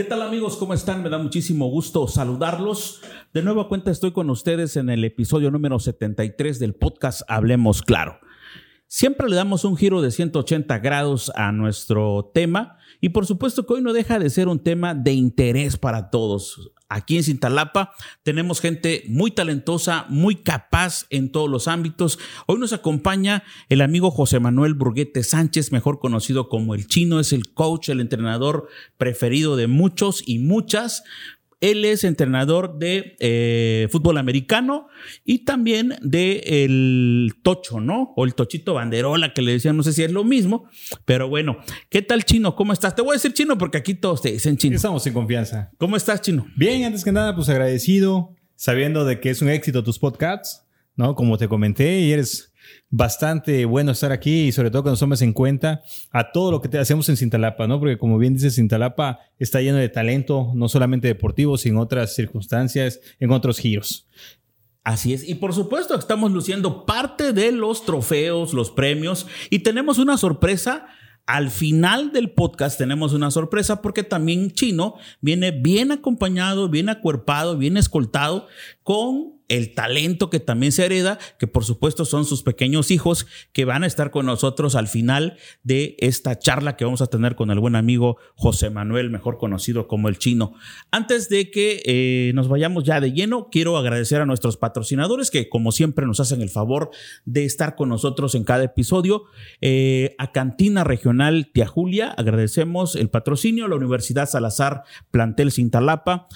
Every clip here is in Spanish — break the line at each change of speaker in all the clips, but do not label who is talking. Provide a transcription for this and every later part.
¿Qué tal amigos? ¿Cómo están? Me da muchísimo gusto saludarlos. De nueva cuenta estoy con ustedes en el episodio número 73 del podcast Hablemos Claro. Siempre le damos un giro de 180 grados a nuestro tema y por supuesto que hoy no deja de ser un tema de interés para todos. Aquí en Cintalapa tenemos gente muy talentosa, muy capaz en todos los ámbitos. Hoy nos acompaña el amigo José Manuel Burguete Sánchez, mejor conocido como el chino, es el coach, el entrenador preferido de muchos y muchas. Él es entrenador de eh, fútbol americano y también de el Tocho, ¿no? O el Tochito Banderola, que le decían, no sé si es lo mismo, pero bueno. ¿Qué tal, Chino? ¿Cómo estás? Te voy a decir Chino porque aquí todos te dicen Chino.
Estamos en confianza.
¿Cómo estás, Chino?
Bien, antes que nada, pues agradecido, sabiendo de que es un éxito tus podcasts, ¿no? Como te comenté, y eres bastante bueno estar aquí y sobre todo que nos en cuenta a todo lo que te hacemos en Cintalapa, ¿no? Porque como bien dices, Cintalapa está lleno de talento, no solamente deportivo, sino en otras circunstancias, en otros giros.
Así es. Y por supuesto estamos luciendo parte de los trofeos, los premios y tenemos una sorpresa. Al final del podcast tenemos una sorpresa porque también Chino viene bien acompañado, bien acuerpado, bien escoltado con el talento que también se hereda, que por supuesto son sus pequeños hijos que van a estar con nosotros al final de esta charla que vamos a tener con el buen amigo José Manuel, mejor conocido como el chino. Antes de que eh, nos vayamos ya de lleno, quiero agradecer a nuestros patrocinadores que como siempre nos hacen el favor de estar con nosotros en cada episodio. Eh, a Cantina Regional Tia Julia, agradecemos el patrocinio, la Universidad Salazar Plantel Cintalapa,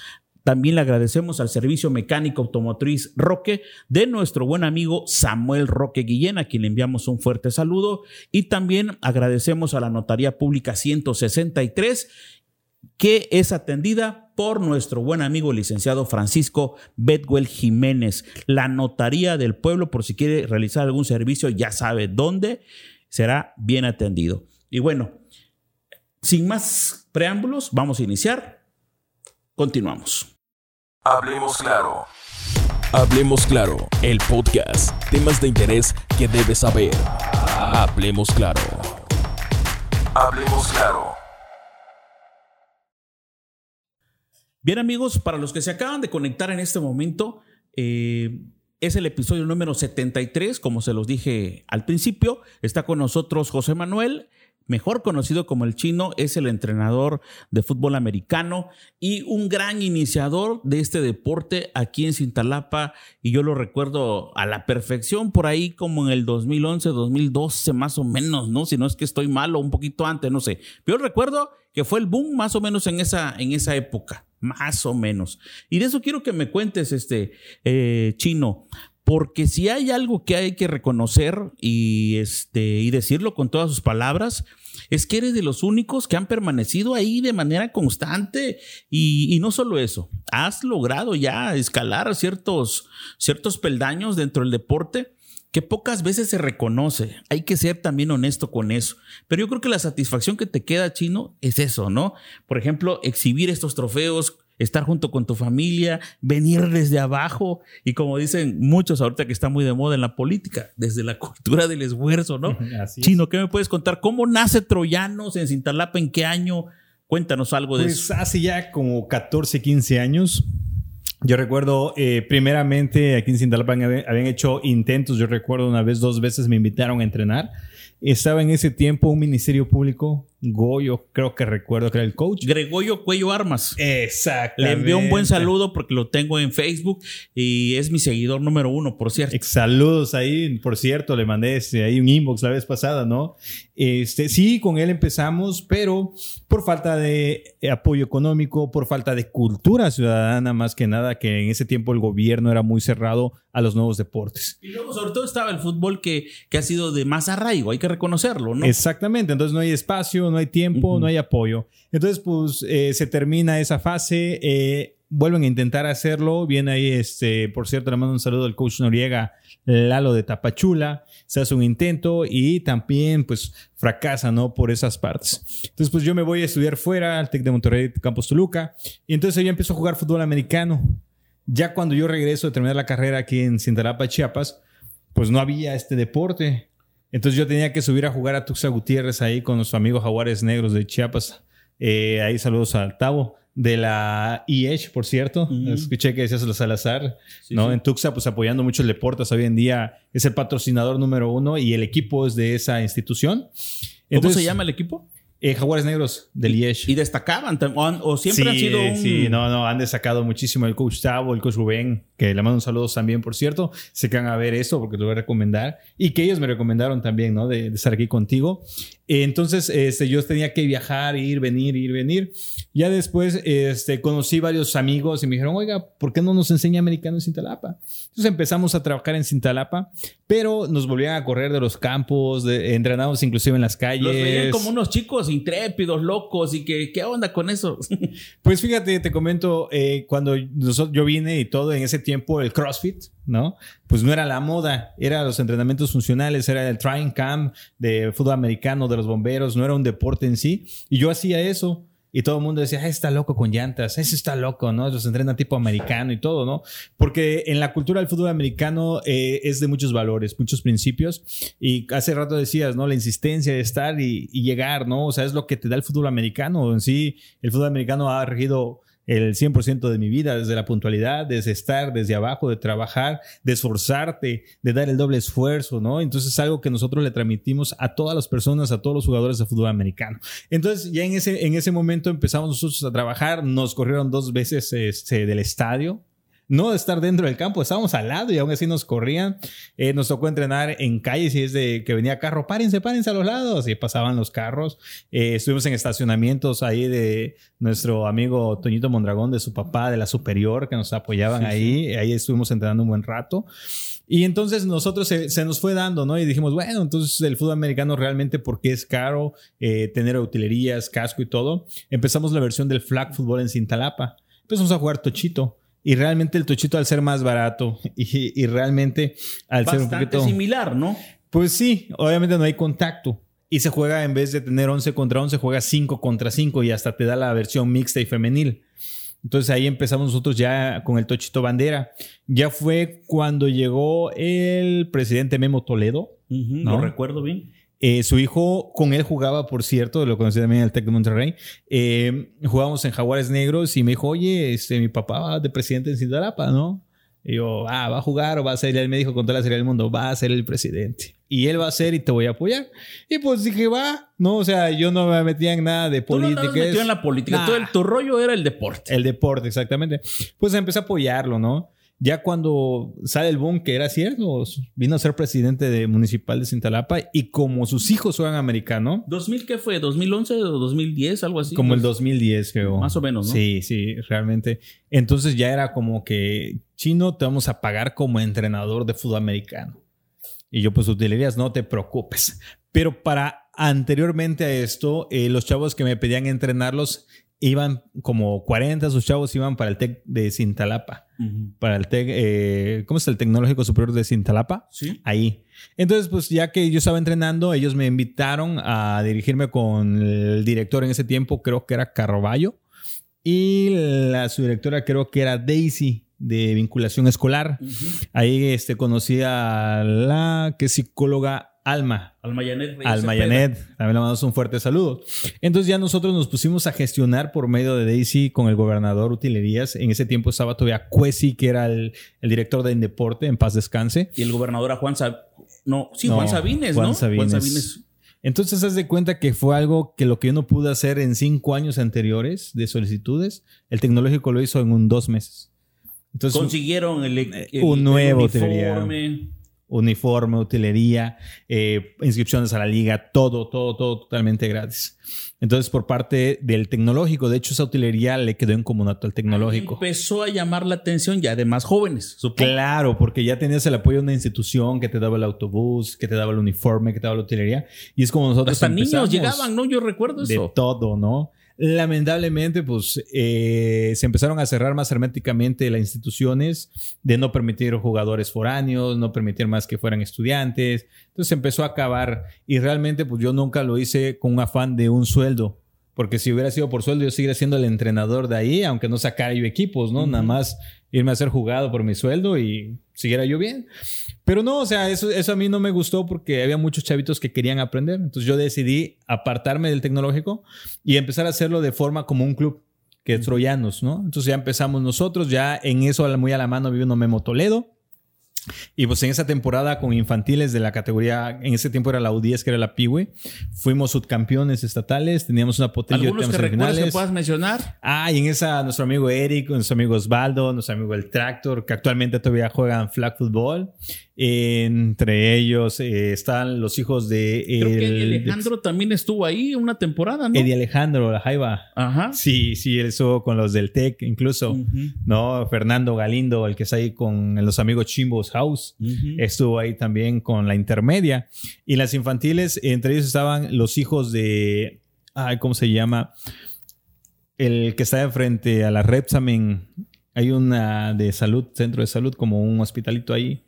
también le agradecemos al Servicio Mecánico Automotriz Roque de nuestro buen amigo Samuel Roque Guillén, a quien le enviamos un fuerte saludo. Y también agradecemos a la Notaría Pública 163, que es atendida por nuestro buen amigo licenciado Francisco Bedwell Jiménez. La Notaría del Pueblo, por si quiere realizar algún servicio, ya sabe dónde, será bien atendido. Y bueno, sin más preámbulos, vamos a iniciar. Continuamos.
Hablemos claro. Hablemos claro, el podcast. Temas de interés que debes saber. Hablemos claro. Hablemos claro.
Bien amigos, para los que se acaban de conectar en este momento, eh, es el episodio número 73, como se los dije al principio. Está con nosotros José Manuel mejor conocido como el chino, es el entrenador de fútbol americano y un gran iniciador de este deporte aquí en Cintalapa. Y yo lo recuerdo a la perfección por ahí como en el 2011, 2012 más o menos, ¿no? Si no es que estoy malo, un poquito antes, no sé. Pero recuerdo que fue el boom más o menos en esa, en esa época, más o menos. Y de eso quiero que me cuentes, este eh, chino. Porque si hay algo que hay que reconocer y, este, y decirlo con todas sus palabras, es que eres de los únicos que han permanecido ahí de manera constante. Y, no solo eso, has logrado ya escalar ciertos, ciertos peldaños dentro del deporte que pocas veces se reconoce. Hay que ser también honesto con eso. Pero yo creo que la satisfacción que te queda, chino, es eso, ¿no? Por ejemplo, exhibir estos trofeos estar junto con tu familia, venir desde abajo y como dicen muchos ahorita que está muy de moda en la política, desde la cultura del esfuerzo, ¿no? Chino, ¿qué me puedes contar? ¿Cómo nace Troyanos en Cintalapa? ¿En qué año? Cuéntanos algo de
pues
eso.
Hace ya como 14, 15 años. Yo recuerdo, eh, primeramente aquí en Cintalapa habían hecho intentos, yo recuerdo una vez, dos veces me invitaron a entrenar. Estaba en ese tiempo un ministerio público Goyo, creo que recuerdo que era el coach.
Gregorio Cuello Armas.
Exacto.
Le envío un buen saludo porque lo tengo en Facebook y es mi seguidor número uno, por cierto.
Saludos ahí, por cierto, le mandé este, ahí un inbox la vez pasada, ¿no? Este, sí, con él empezamos, pero por falta de apoyo económico, por falta de cultura ciudadana, más que nada, que en ese tiempo el gobierno era muy cerrado a los nuevos deportes.
Y luego, sobre todo, estaba el fútbol que, que ha sido de más arraigo, hay que reconocerlo, ¿no?
Exactamente, entonces no hay espacio, no hay tiempo, no hay apoyo. Entonces, pues eh, se termina esa fase, eh, vuelven a intentar hacerlo. Viene ahí, este, por cierto, le mando un saludo al coach Noriega, Lalo de Tapachula. Se hace un intento y también, pues, fracasa, ¿no? Por esas partes. Entonces, pues yo me voy a estudiar fuera, al TEC de Monterrey, Campos Toluca. Y entonces yo empiezo a jugar fútbol americano. Ya cuando yo regreso de terminar la carrera aquí en Cintalapa, Chiapas, pues no había este deporte. Entonces yo tenía que subir a jugar a Tuxa Gutiérrez ahí con los amigos jaguares negros de Chiapas. Eh, ahí saludos al Tavo, de la IESH, por cierto. Escuché que decías los Salazar, ¿no? En Tuxa, pues apoyando mucho el deportes hoy en día es el patrocinador número uno y el equipo es de esa institución.
¿Cómo se llama el equipo?
Eh, Jaguares Negros del Liesh.
Y destacaban, o, siempre han sido un...
Sí, no, no, han destacado muchísimo el coach Tavo, el coach Rubén, que le mando un saludo también, por cierto. Se que van a ver eso porque te lo voy a recomendar. Y que ellos me recomendaron también, ¿no? De, estar aquí contigo. entonces, este, yo tenía que viajar, ir, venir, ir, venir. Ya después, este, conocí varios amigos y me dijeron, oiga, ¿por qué no nos enseña americano en Cintalapa? Entonces empezamos a trabajar en Cintalapa, pero nos volvían a correr de los campos, de, entrenamos inclusive en las calles. Los
veían como unos chicos intrépidos, locos y que, ¿qué onda con eso?
pues fíjate, te comento, eh, cuando yo vine y todo en ese tiempo, el CrossFit, ¿no? Pues no era la moda, era los entrenamientos funcionales, era el trying camp de fútbol americano, de los bomberos, no era un deporte en sí. Y yo hacía eso. Y todo el mundo decía, ah, está loco con llantas, ese está loco, ¿no? Los entrena tipo americano y todo, ¿no? Porque en la cultura del fútbol americano eh, es de muchos valores, muchos principios. Y hace rato decías, ¿no? La insistencia de estar y, y llegar, ¿no? O sea, es lo que te da el fútbol americano. En sí, el fútbol americano ha regido el 100% de mi vida, desde la puntualidad, desde estar desde abajo, de trabajar, de esforzarte, de dar el doble esfuerzo, ¿no? Entonces es algo que nosotros le transmitimos a todas las personas, a todos los jugadores de fútbol americano. Entonces ya en ese, en ese momento empezamos nosotros a trabajar, nos corrieron dos veces este, del estadio, no de estar dentro del campo, estábamos al lado y aún así nos corrían. Eh, nos tocó entrenar en calles y es de que venía carro, párense, párense a los lados y pasaban los carros. Eh, estuvimos en estacionamientos ahí de nuestro amigo Toñito Mondragón, de su papá, de la superior, que nos apoyaban ahí. Ahí estuvimos entrenando un buen rato. Y entonces nosotros se, nos fue dando, ¿no? Y dijimos, bueno, entonces el fútbol americano realmente porque es caro eh, tener utilerías, casco y todo. Empezamos la versión del flag fútbol en Cintalapa. Empezamos a jugar tochito. Y realmente el tochito al ser más barato y, realmente al ser un poquito...
similar, ¿no?
Pues sí, obviamente no hay contacto. Y se juega en vez de tener 11 contra 11, juega 5 contra 5 y hasta te da la versión mixta y femenil. Entonces ahí empezamos nosotros ya con el Tochito Bandera. Ya fue cuando llegó el presidente Memo Toledo.
¿no? Lo recuerdo bien.
Eh, su hijo, con él jugaba, por cierto, lo conocí también en el Tec de Monterrey. Eh, jugábamos en Jaguares Negros y me dijo, oye, este, mi papá va de presidente en Cintalapa, ¿no? Y yo, ah, va a jugar o va a ser, él me dijo con toda la serie del mundo, va a ser el presidente. Y él va a ser y te voy a apoyar. Y pues dije, va, no, o sea, yo no me metía en nada de política. Tú
no en la política, todo el, tu rollo era el deporte.
El deporte, exactamente. Pues empecé a apoyarlo, ¿no? Ya cuando sale el boom, que era cierto, vino a ser presidente de municipal de Cintalapa y como sus hijos fueron americanos.
¿2000 qué fue? ¿2011 o 2010? Algo así.
Como el 2010, creo.
Más o menos, ¿no?
Sí, sí, realmente. Entonces ya era como que, chino, te vamos a pagar como entrenador de fútbol americano. Y yo, pues, utilerías, no te preocupes. Pero para anteriormente a esto, eh, los chavos que me pedían entrenarlos iban como 40, sus chavos iban para el TEC de Cintalapa. Para el TEC, eh, ¿cómo es el Tecnológico Superior de Cintalapa?
Sí.
Ahí. Entonces, pues ya que yo estaba entrenando, ellos me invitaron a dirigirme con el director en ese tiempo, creo que era Carroballo. Y la subdirectora creo que era Daisy de vinculación escolar. Ahí este, conocí a la que es psicóloga Alma.
Alma Yanet.
Alma Yanet. También le mandamos un fuerte saludo. Entonces ya nosotros nos pusimos a gestionar por medio de Daisy con el gobernador Utilerías. En ese tiempo estaba todavía Cuesi, que era el, director de Indeporte, en paz descanse.
Y el gobernador a Juan Sabines. No, sí, Juan Sabines, Juan
Sabines. Juan Sabines. Entonces, haz de cuenta que fue algo que lo que yo no pude hacer en cinco años anteriores de solicitudes, el tecnológico lo hizo en un dos meses.
Entonces, Consiguieron el,
un nuevo uniforme uniforme, utilería, eh, inscripciones a la liga, todo, todo, todo totalmente gratis. Entonces, por parte del tecnológico, de hecho, esa utilería le quedó en comunato al tecnológico.
Empezó a llamar la atención ya de más jóvenes,
supongo. Claro, porque ya tenías el apoyo de una institución que te daba el autobús, que te daba el uniforme, que te daba la utilería. Y es como nosotros.
Hasta niños llegaban, ¿no? Yo recuerdo eso.
De todo, ¿no? Lamentablemente, pues eh, se empezaron a cerrar más herméticamente las instituciones de no permitir jugadores foráneos, no permitir más que fueran estudiantes. Entonces se empezó a acabar y realmente pues yo nunca lo hice con un afán de un sueldo. Porque si hubiera sido por sueldo, yo seguiría siendo el entrenador de ahí, aunque no sacara yo equipos, ¿no? Nada más irme a ser jugado por mi sueldo y siguiera yo bien. Pero no, o sea, eso, eso a mí no me gustó porque había muchos chavitos que querían aprender. Entonces yo decidí apartarme del tecnológico y empezar a hacerlo de forma como un club. que Troyanos, ¿no? Entonces ya empezamos nosotros, ya en eso muy a la mano vive uno Memo Toledo. Y pues en esa temporada con infantiles de la categoría, en ese tiempo era la U10, que era la Piwe, fuimos subcampeones estatales, teníamos una potencia
¿Algunos que recuerdas que puedas mencionar?
Ah, y en esa nuestro amigo Eric, nuestro amigo Osvaldo, nuestro amigo El Tractor, que actualmente todavía juegan flag football. Entre ellos eh, están los hijos de.
Creo que Eddie Alejandro también estuvo ahí una temporada, ¿no?
Eddie Alejandro, la Jaiba.
Ajá.
Sí, sí, él estuvo con los del TEC, incluso. ¿No? Fernando Galindo, el que está ahí con los amigos Chimbos House, estuvo ahí también con la intermedia. Y las infantiles, entre ellos estaban los hijos de. Ay, ¿cómo se llama? El que está enfrente a la Repsamen. Hay una de salud, centro de salud, como un hospitalito ahí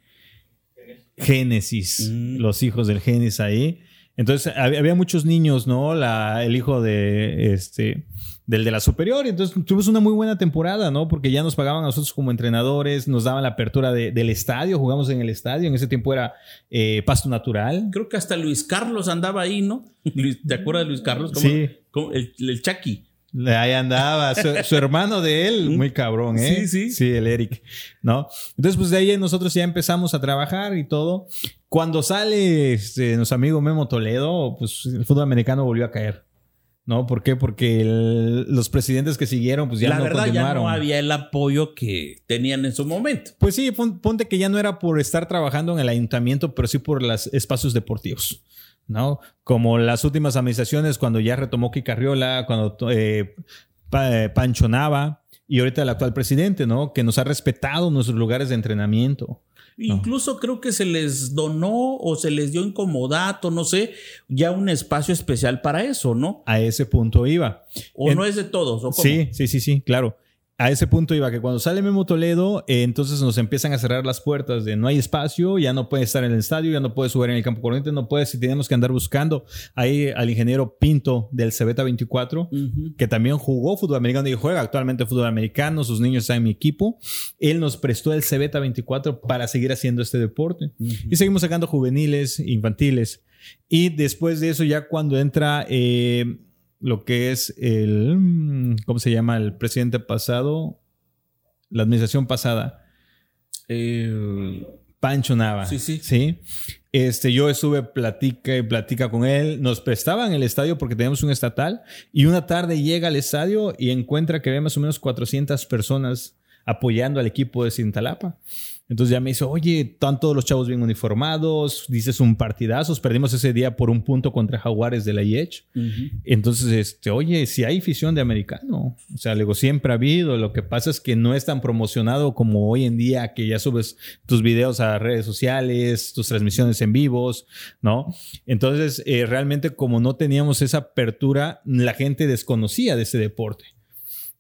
Génesis, mm. los hijos del Génesis ahí. Entonces había, muchos niños, ¿no? La, el hijo de este del de la superior. Entonces tuvimos una muy buena temporada, ¿no? Porque ya nos pagaban a nosotros como entrenadores, nos daban la apertura del estadio, jugamos en el estadio. En ese tiempo era eh, pasto natural.
Creo que hasta Luis Carlos andaba ahí, ¿no? ¿Te acuerdas de Luis Carlos?
sí.
el, el Chucky.
Ahí andaba, su, hermano de él, muy cabrón, ¿eh?
Sí, sí.
Sí, el Eric, ¿no? Entonces, pues de ahí nosotros ya empezamos a trabajar y todo. Cuando sale este, nuestro amigo Memo Toledo, pues el fútbol americano volvió a caer. ¿No? ¿Por qué? Porque los presidentes que siguieron, pues ya
La
no
verdad, ya no había el apoyo que tenían en su momento.
Pues sí, ponte que ya no era por estar trabajando en el ayuntamiento, pero sí por los espacios deportivos. ¿No? Como las últimas administraciones, cuando ya retomó Carriola, cuando eh, eh, Pancho Nava y ahorita el actual presidente, ¿no? Que nos ha respetado nuestros lugares de entrenamiento.
Incluso creo que se les donó o se les dio incomodato, no sé, ya un espacio especial para eso, ¿no?
A ese punto iba.
¿O no es de todos? ¿o
Sí, sí, sí, sí, claro a ese punto iba que cuando sale Memo Toledo, eh, entonces nos empiezan a cerrar las puertas de no hay espacio, ya no puede estar en el estadio, ya no puede subir en el campo corriente, no puede, si tenemos que andar buscando ahí al ingeniero Pinto del Cebeta 24, que también jugó fútbol americano y juega actualmente fútbol americano, sus niños están en mi equipo. Él nos prestó el Cebeta 24 para seguir haciendo este deporte. Y seguimos sacando juveniles, infantiles. Y después de eso, ya cuando entra eh, lo que es el, mm, ¿cómo se llama? El presidente pasado, la administración pasada. Pancho Nava.
Sí, sí.
Sí. Este, yo estuve platica y platica con él. Nos prestaban el estadio porque teníamos un estatal. Y una tarde llega al estadio y encuentra que había más o menos 400 personas apoyando al equipo de Cintalapa. Entonces ya me dice, oye, están todos los chavos bien uniformados, dices un partidazo, perdimos ese día por un punto contra Jaguares de la IECH. Entonces, este, oye, si hay afición de americano, o sea, luego siempre ha habido, lo que pasa es que no es tan promocionado como hoy en día, que ya subes tus videos a redes sociales, tus transmisiones en vivos, ¿no? Entonces, eh, realmente como no teníamos esa apertura, la gente desconocía de ese deporte.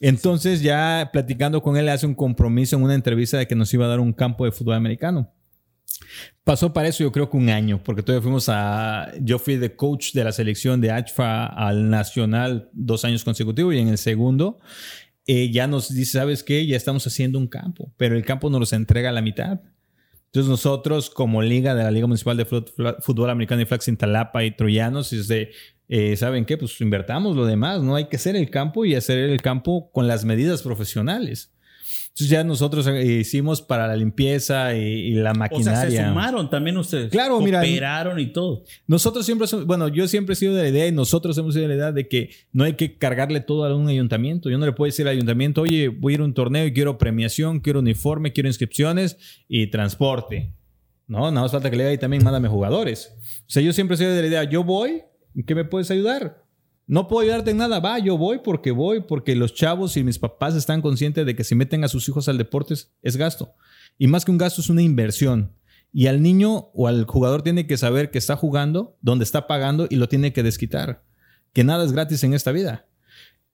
Entonces ya platicando con él hace un compromiso en una entrevista de que nos iba a dar un campo de fútbol americano. Pasó para eso yo creo que un año, porque todavía fuimos a... Yo fui de coach de la selección de ACFA al Nacional dos años consecutivos y en el segundo eh, ya nos dice, ¿sabes qué? Ya estamos haciendo un campo, pero el campo nos lo entrega a la mitad. Entonces nosotros como liga de la Liga Municipal de Fútbol Americano y Flax Talapa y Troyanos, de eh, ¿saben qué? Pues invertamos lo demás, ¿no? Hay que hacer el campo y hacer el campo con las medidas profesionales. Entonces ya nosotros eh, hicimos para la limpieza y, la maquinaria. O sea,
se sumaron también ustedes.
Claro, mira.
Operaron y todo.
Nosotros siempre, bueno, yo siempre he sido de la idea y nosotros hemos sido de la idea de que no hay que cargarle todo a un ayuntamiento. Yo no le puedo decir al ayuntamiento, oye, voy a ir a un torneo y quiero premiación, quiero uniforme, quiero inscripciones y transporte. No, nada más falta que le diga y también mándame jugadores. O sea, yo siempre he sido de la idea, yo voy, ¿En qué me puedes ayudar? No puedo ayudarte en nada. Va, yo voy porque voy, porque los chavos y mis papás están conscientes de que si meten a sus hijos al deporte es gasto. Y más que un gasto es una inversión. Y al niño o al jugador tiene que saber que está jugando, donde está pagando y lo tiene que desquitar. Que nada es gratis en esta vida.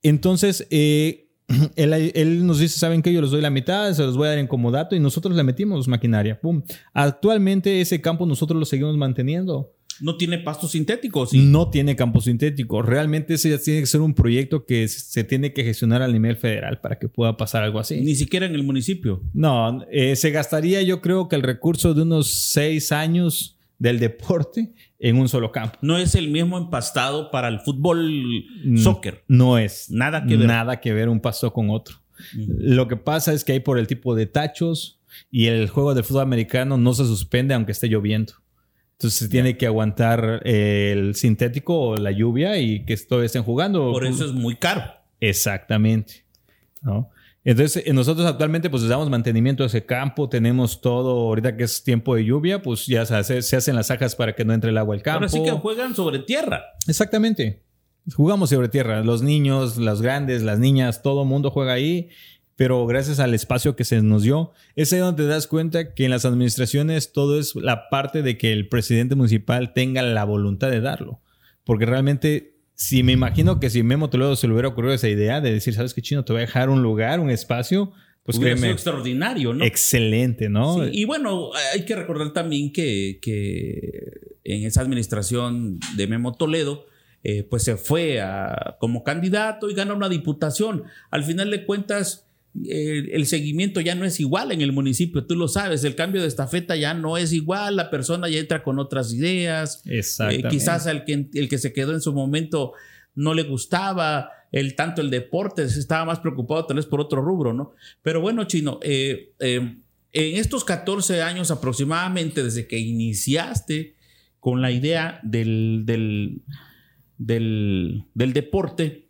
Entonces, eh, él, nos dice, ¿saben qué? Yo les doy la mitad, se los voy a dar en comodato y nosotros le metimos maquinaria. ¡Pum! Actualmente ese campo nosotros lo seguimos manteniendo.
No tiene pasto sintético,
¿sí? No tiene campo sintético. Realmente ese tiene que ser un proyecto que se tiene que gestionar a nivel federal para que pueda pasar algo así.
Ni siquiera en el municipio.
No, eh, se gastaría yo creo que el recurso de unos seis años del deporte en un solo campo.
No es el mismo empastado para el fútbol
Mm,
soccer.
No es.
Nada que ver.
Nada que ver un pasto con otro.
Ujú.
Lo que pasa es que hay por el tipo de tachos y el juego de fútbol americano no se suspende aunque esté lloviendo. Entonces se tiene que aguantar el sintético o la lluvia y que todavía estén jugando.
Por eso es muy caro.
Exactamente. ¿no? Entonces, eh, nosotros actualmente pues damos mantenimiento a ese campo, tenemos todo, ahorita que es tiempo de lluvia, pues ya se, hace- se hacen las zajas para que no entre el agua al campo.
Ahora sí que juegan sobre tierra.
Exactamente. Jugamos sobre tierra, los niños, los grandes, las niñas, todo el mundo juega ahí, pero gracias al espacio que se nos dio, es ahí donde te das cuenta que en las administraciones todo es la parte de que el presidente municipal tenga la voluntad de darlo. Porque realmente, si me imagino que si Memo Toledo se le hubiera ocurrido esa idea de decir, ¿sabes qué chino? Te voy a dejar un lugar, un espacio, pues
Hubiera sido
créeme,
extraordinario, ¿no?
excelente, ¿no?
Sí, y bueno, hay que recordar también que, que en esa administración de Memo Toledo, eh, pues se fue a- como candidato y gana una diputación. Al final de cuentas, eh, el seguimiento ya no es igual en el municipio, tú lo sabes, el cambio de estafeta ya no es igual, la persona ya entra con otras ideas, eh, quizás al que, el que se quedó en su momento no le gustaba el tanto el deporte, estaba más preocupado tal vez por otro rubro, ¿no? Pero bueno, Chino, eh, eh, en estos 14 años aproximadamente, desde que iniciaste con la idea del, del, del, del deporte,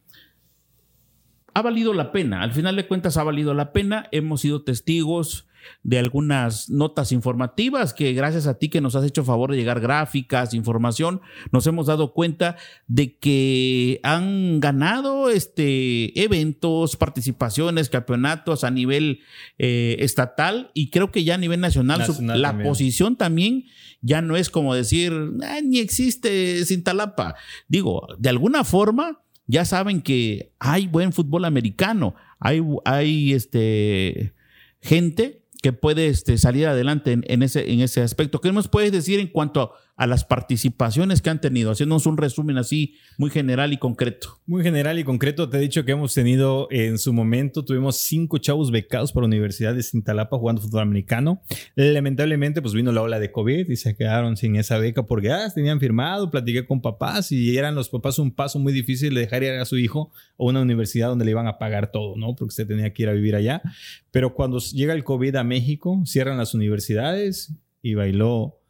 ha valido la pena. Al final de cuentas, ha valido la pena. Hemos sido testigos de algunas notas informativas que gracias a ti que nos has hecho favor de llegar gráficas, información, nos hemos dado cuenta de que han ganado este, eventos, participaciones, campeonatos a nivel eh, estatal y creo que ya a nivel nacional, la
también.
posición también ya no es como decir, "Ah, ni existe Cintalapa. Digo, de alguna forma ya saben que hay buen fútbol americano, hay, hay este, gente que puede este, salir adelante en, ese, en ese aspecto. ¿Qué nos puedes decir en cuanto a, las participaciones que han tenido? Haciéndonos un resumen así muy general y concreto.
Muy general y concreto, te he dicho que hemos tenido en su momento, tuvimos cinco chavos becados por la Universidad de Cintalapa jugando fútbol americano. Lamentablemente, pues vino la ola de COVID y se quedaron sin esa beca porque ah, tenían firmado, platiqué con papás y eran los papás un paso muy difícil de dejar a su hijo a una universidad donde le iban a pagar todo, ¿no? Porque usted tenía que ir a vivir allá. Pero cuando llega el COVID a México, cierran las universidades y bailó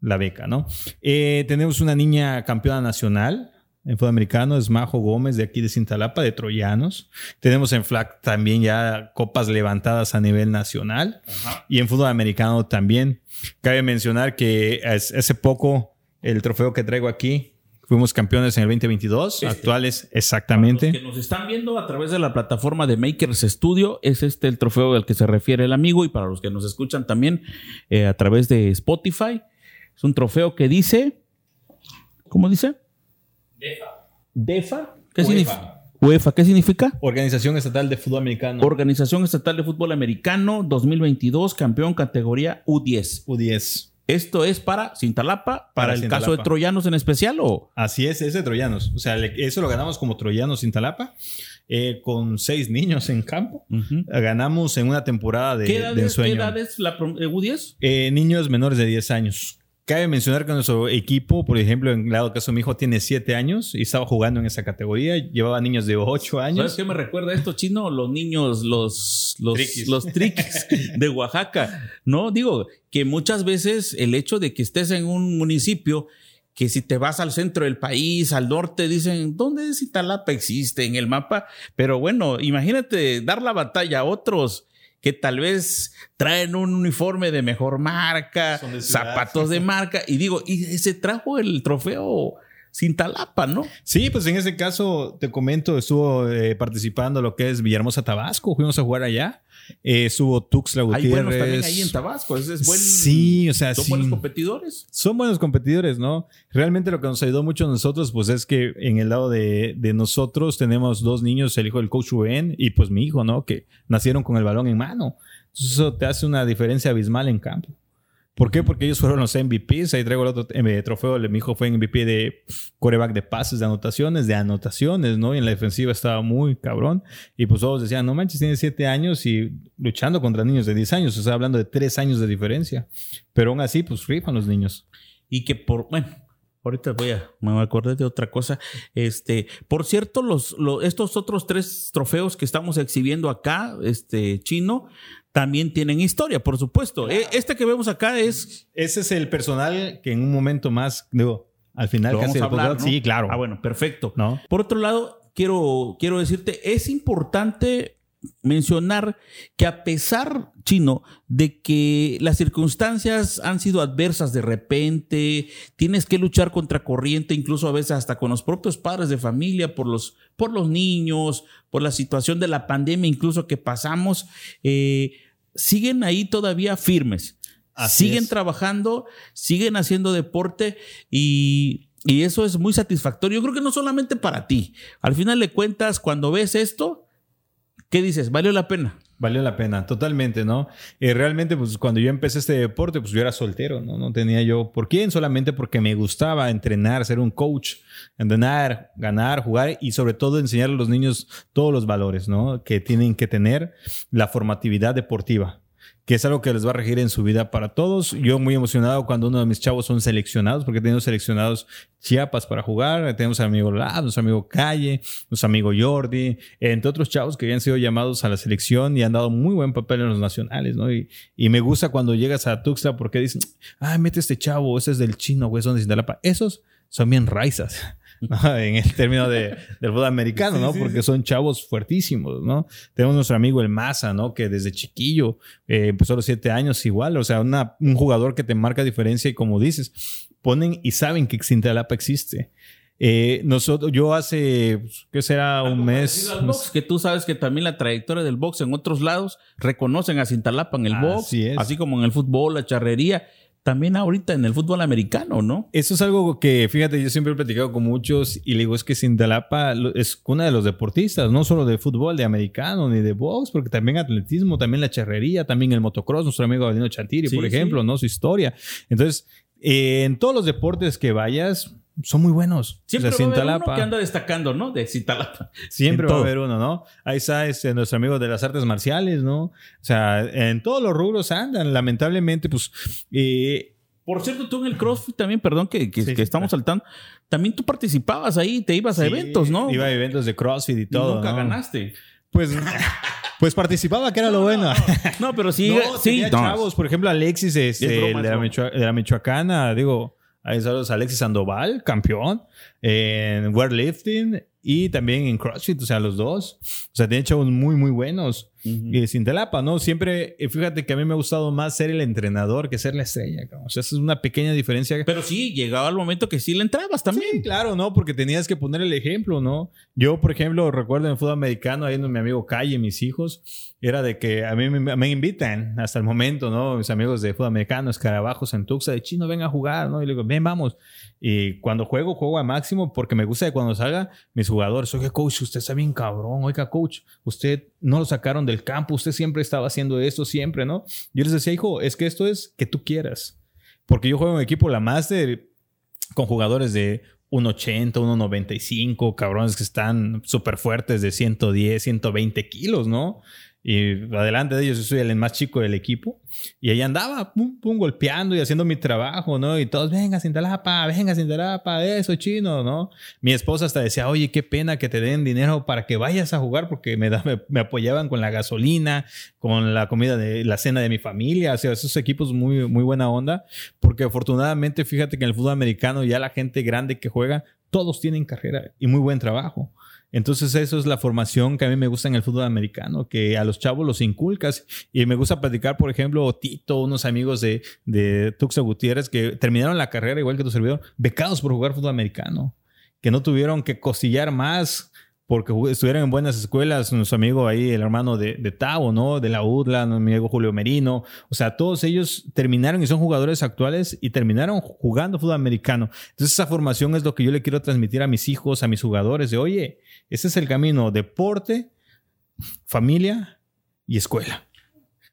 la beca, ¿no? Eh, tenemos una niña campeona nacional en fútbol americano, es Majo Gómez de aquí de Cintalapa, de Troyanos. Tenemos en flag también ya copas levantadas a nivel nacional y en fútbol americano también. Cabe mencionar que hace poco el trofeo que traigo aquí, fuimos campeones en el 2022,
Este.
actuales
Los
exactamente.
que nos están viendo a través de la plataforma de Makers Studio, es este el trofeo al que se refiere el amigo. Y para los que nos escuchan también eh, a través de Spotify, es un trofeo que dice. ¿Cómo dice? DEFA. ¿Qué
UEFA.
significa? UEFA, ¿qué significa?
Organización Estatal de Fútbol Americano.
Organización Estatal de Fútbol Americano 2022, campeón categoría U10.
U10.
Esto es para Cintalapa, para,
Para
el
Cintalapa.
caso de Troyanos en especial, o
Así es, es de Troyanos. O sea, eso lo ganamos como Troyanos Cintalapa, eh, con seis niños en campo. Ganamos en una temporada de,
¿Qué
de
es, qué
ensueño.
edad es la eh, U10?
Eh, niños menores de 10 años. Cabe mencionar que nuestro equipo, por ejemplo, en el lado caso mi hijo tiene 7 años y estaba jugando en esa categoría. Llevaba niños de 8
¿Sabes
años.
qué me recuerda esto, chino? Los niños, los, los,
Triquis.
los triquis de Oaxaca. No, digo que muchas veces el hecho de que estés en un municipio que si te vas al centro del país, al norte, dicen, ¿dónde es Italapa? Existe en el mapa. Pero bueno, imagínate dar la batalla a otros que tal vez traen un uniforme de mejor marca,
de
zapatos de marca. Y digo, y se trajo el trofeo sin talapa, ¿no?
Sí, pues en ese caso, te comento, estuvo eh, participando lo que es Villahermosa, Tabasco. Fuimos a jugar allá. Eh, estuvo Tuxtla
Hay
Gutiérrez.
buenos también ahí en Tabasco. Ese es buen,
Sí, o sea,
son
sí.
buenos competidores.
son buenos competidores, ¿no? Realmente lo que nos ayudó mucho a nosotros, pues es que en el lado de, de nosotros tenemos dos niños, el hijo del coach Rubén y pues mi hijo, ¿no? Que nacieron con el balón en mano. Entonces eso te hace una diferencia abismal en campo. ¿Por qué? Porque ellos fueron los MVPs. Ahí traigo el otro eh, trofeo. Mi hijo fue MVP de coreback de pases, de anotaciones, de anotaciones, ¿no? Y en la defensiva estaba muy cabrón. Y pues todos decían, no manches, tiene siete años y luchando contra niños de 10 años. O sea, hablando de tres años de diferencia. Pero aún así, pues rifan los niños.
y que por, bueno, ahorita voy a, me acordé de otra cosa. Este, por cierto, los, estos otros tres trofeos que estamos exhibiendo acá, este, chino, también tienen historia, por supuesto. E, este que vemos acá es...
Ese es el personal que en un momento más, digo, al final
vamos a hablar,
Sí, claro.
Ah, bueno, perfecto. ¿No? Por otro lado, quiero, quiero decirte, es importante mencionar que a pesar, chino, de que las circunstancias han sido adversas de repente, tienes que luchar contra corriente, incluso a veces hasta con los propios padres de familia, por los, por los niños, por la situación de la pandemia incluso que pasamos, eh, siguen ahí todavía firmes. siguen trabajando, siguen haciendo deporte y y eso es muy satisfactorio. Yo creo que no solamente para ti. Al final de cuentas, cuando ves esto, ¿Qué dices? ¿Valió la pena?
Valió la pena, totalmente, ¿no? Y realmente, pues cuando yo empecé este deporte, pues yo era soltero, ¿no? No tenía yo por quién, solamente porque me gustaba entrenar, ser un coach, entrenar, ganar, jugar y sobre todo enseñar a los niños todos los valores, ¿no? Que tienen que tener la formatividad deportiva que es algo que les va a regir en su vida para todos. Yo muy emocionado cuando uno de mis chavos son seleccionados, porque tenemos seleccionados Chiapas para jugar, tenemos a amigo Lab, nuestro amigo Calle, nuestro amigo Jordi, entre otros chavos que habían sido llamados a la selección y han dado muy buen papel en los nacionales, y me gusta cuando llegas a Tuxtla porque dicen, ah, mete este chavo, ese es del chino, güey, son de Sintalapa. Esos son bien raizas. en el término de, del fútbol americano, ¿no? Porque son chavos fuertísimos, ¿no? Tenemos nuestro amigo el Maza, ¿no? Que desde chiquillo eh, empezó a los siete años igual, o sea, un jugador que te marca diferencia y como dices, ponen y saben que Cintalapa existe. Eh, nosotros, yo hace, ¿qué será? Un mes.
que tú sabes que también la trayectoria del box en otros lados reconocen a Cintalapa en el box, así como en el fútbol, la charrería también ahorita en el fútbol americano, ¿no?
Eso es algo que, fíjate, yo siempre he platicado con muchos y le digo, es que Sintalapa es una de los deportistas, no solo de fútbol, de americano, ni de box, porque también atletismo, también la charrería, también el motocross, nuestro amigo Valino Chantiri, por ejemplo, ¿no? Su historia. Entonces, eh, en todos los deportes que vayas, son muy buenos.
Siempre va a haber uno que anda destacando, ¿no? De Cintalapa.
Siempre va a haber uno, ¿no? Ahí está este, nuestro amigo de las artes marciales, ¿no? O sea, en todos los rubros andan. Lamentablemente, pues... Eh,
por cierto, tú en el CrossFit también, perdón que, estamos saltando, también tú participabas ahí, te ibas a eventos, ¿no?
Iba a eventos de CrossFit y todo.
nunca ganaste.
Pues, pues participaba, que era lo bueno.
No, pero sí, sí.
chavos, por ejemplo, Alexis este, de, la de, la Michoacana, digo, Ahí saludos a Alexis Sandoval, campeón en weightlifting y también en CrossFit, o sea, los dos. O sea, tienen chavos muy, muy buenos. Y sin telapa, ¿no? Siempre, eh, fíjate que a mí me ha gustado más ser el entrenador que ser la estrella. O sea, esa es una pequeña diferencia.
Pero sí, llegaba el momento que sí le entrabas también. Sí,
claro, ¿no? Porque tenías que poner el ejemplo, ¿no? Yo, por ejemplo, recuerdo en fútbol americano, ahí en mi amigo Calle, mis hijos, era de que a mí me, invitan hasta el momento, ¿no? Mis amigos de fútbol americano, escarabajos en Tuxa, de chino, ven a jugar, ¿no? Y le digo, ven, vamos. Y cuando juego, juego a máximo porque me gusta que cuando salga mis jugadores, oiga, coach, usted está bien cabrón, oiga, coach, usted no lo sacaron del campo, usted siempre estaba haciendo esto, siempre, ¿no? Yo les decía, hijo, es que esto es que tú quieras. Porque yo juego en equipo la más de, con jugadores de 1,80, 1,95, cabrones que están súper fuertes de 110, 120 kilos, ¿no? Y adelante de ellos, yo soy el más chico del equipo. Y ahí andaba, pum, pum, golpeando y haciendo mi trabajo, ¿no? Y todos, venga, sin talapa, venga, sin talapa, eso, chino, ¿no? Mi esposa hasta decía, oye, qué pena que te den dinero para que vayas a jugar, porque me, me, apoyaban con la gasolina, con la comida de la cena de mi familia. O sea, esos equipos muy, muy buena onda. Porque afortunadamente, fíjate que en el fútbol americano ya la gente grande que juega, todos tienen carrera y muy buen trabajo. Entonces eso es la formación que a mí me gusta en el fútbol americano, que a los chavos los inculcas. Y me gusta platicar, por ejemplo, Tito, unos amigos de, de Tuxa Gutiérrez que terminaron la carrera igual que tu servidor, becados por jugar fútbol americano, que no tuvieron que costillar más porque estuvieron en buenas escuelas, nuestro amigo ahí, el hermano de, de Tavo, ¿no? De la UDLA, mi amigo Julio Merino. O sea, todos ellos terminaron y son jugadores actuales y terminaron jugando fútbol americano. Entonces, esa formación es lo que yo le quiero transmitir a mis hijos, a mis jugadores, de, oye, ese es el camino, deporte, familia y escuela.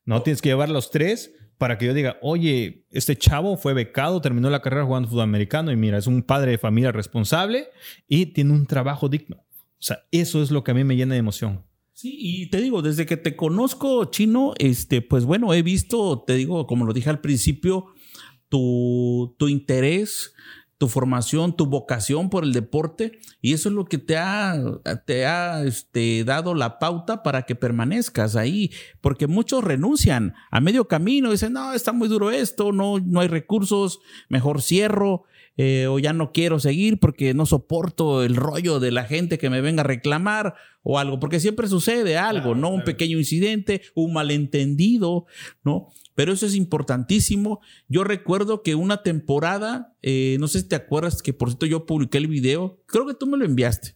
No tienes que llevar los tres para que yo diga, oye, este chavo fue becado, terminó la carrera jugando fútbol americano y mira, es un padre de familia responsable y tiene un trabajo digno. O sea, eso es lo que a mí me llena de emoción.
Sí, y te digo, desde que te conozco, Chino, este, pues bueno, he visto, te digo, como lo dije al principio, tu, tu interés, tu formación, tu vocación por el deporte y eso es lo que te ha, te ha este, dado la pauta para que permanezcas ahí, porque muchos renuncian a medio camino, dicen, no, está muy duro esto, no, no hay recursos, mejor cierro. Eh, o ya no quiero seguir porque no soporto el rollo de la gente que me venga a reclamar o algo, porque siempre sucede algo, ¿no? Un pequeño incidente, un malentendido, ¿no? Pero eso es importantísimo. Yo recuerdo que una temporada, eh, no sé si te acuerdas que por cierto yo publiqué el video, creo que tú me lo enviaste,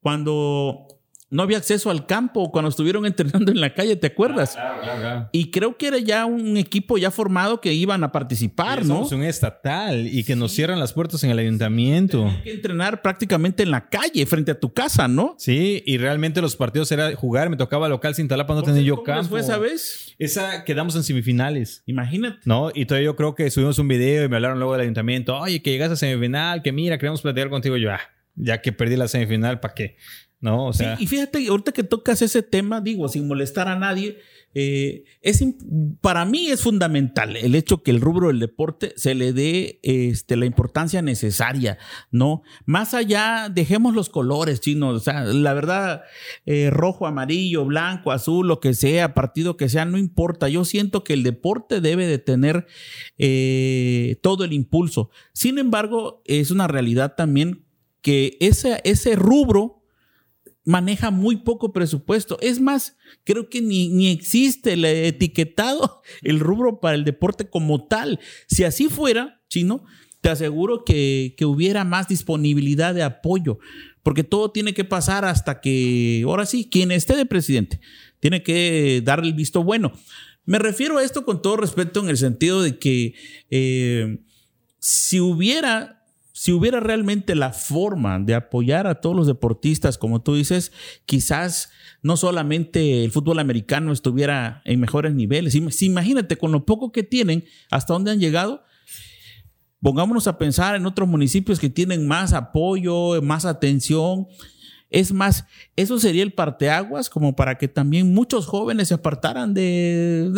cuando no había acceso al campo cuando estuvieron entrenando en la calle, ¿te acuerdas? Ah, y creo que era ya un equipo ya formado que iban a participar, ¿no?
Es un estatal y que nos cierran las puertas en el ayuntamiento.
Hay que entrenar prácticamente en la calle, frente a tu casa, ¿no?
Sí, y realmente los partidos era jugar, me tocaba local sin talapa, no tenía yo campo.
fue esa vez?
Esa quedamos en semifinales.
Imagínate.
No, y todavía yo creo que subimos un video y me hablaron luego del ayuntamiento, oye, que llegas a semifinal, que mira, queremos platicar contigo. Yo, ah, ya que perdí la semifinal, ¿para qué? ¿No? O sea.
y fíjate, ahorita que tocas ese tema, digo, sin molestar a nadie, eh, es, para mí es fundamental el hecho que el rubro del deporte se le dé este, la importancia necesaria, ¿no? Más allá, dejemos los colores chinos, o sea, la verdad, eh, rojo, amarillo, blanco, azul, lo que sea, partido que sea, no importa. Yo siento que el deporte debe de tener eh, todo el impulso. Sin embargo, es una realidad también que ese, ese rubro maneja muy poco presupuesto. Es más, creo que ni, ni, existe el etiquetado, el rubro para el deporte como tal. Si así fuera, chino, te aseguro que, que hubiera más disponibilidad de apoyo, porque todo tiene que pasar hasta que, ahora sí, quien esté de presidente, tiene que darle el visto bueno. Me refiero a esto con todo respeto en el sentido de que eh, si hubiera si hubiera realmente la forma de apoyar a todos los deportistas, como tú dices, quizás no solamente el fútbol americano estuviera en mejores niveles. Imagínate con lo poco que tienen, hasta dónde han llegado. Pongámonos a pensar en otros municipios que tienen más apoyo, más atención. Es más, eso sería el parteaguas como para que también muchos jóvenes se apartaran de,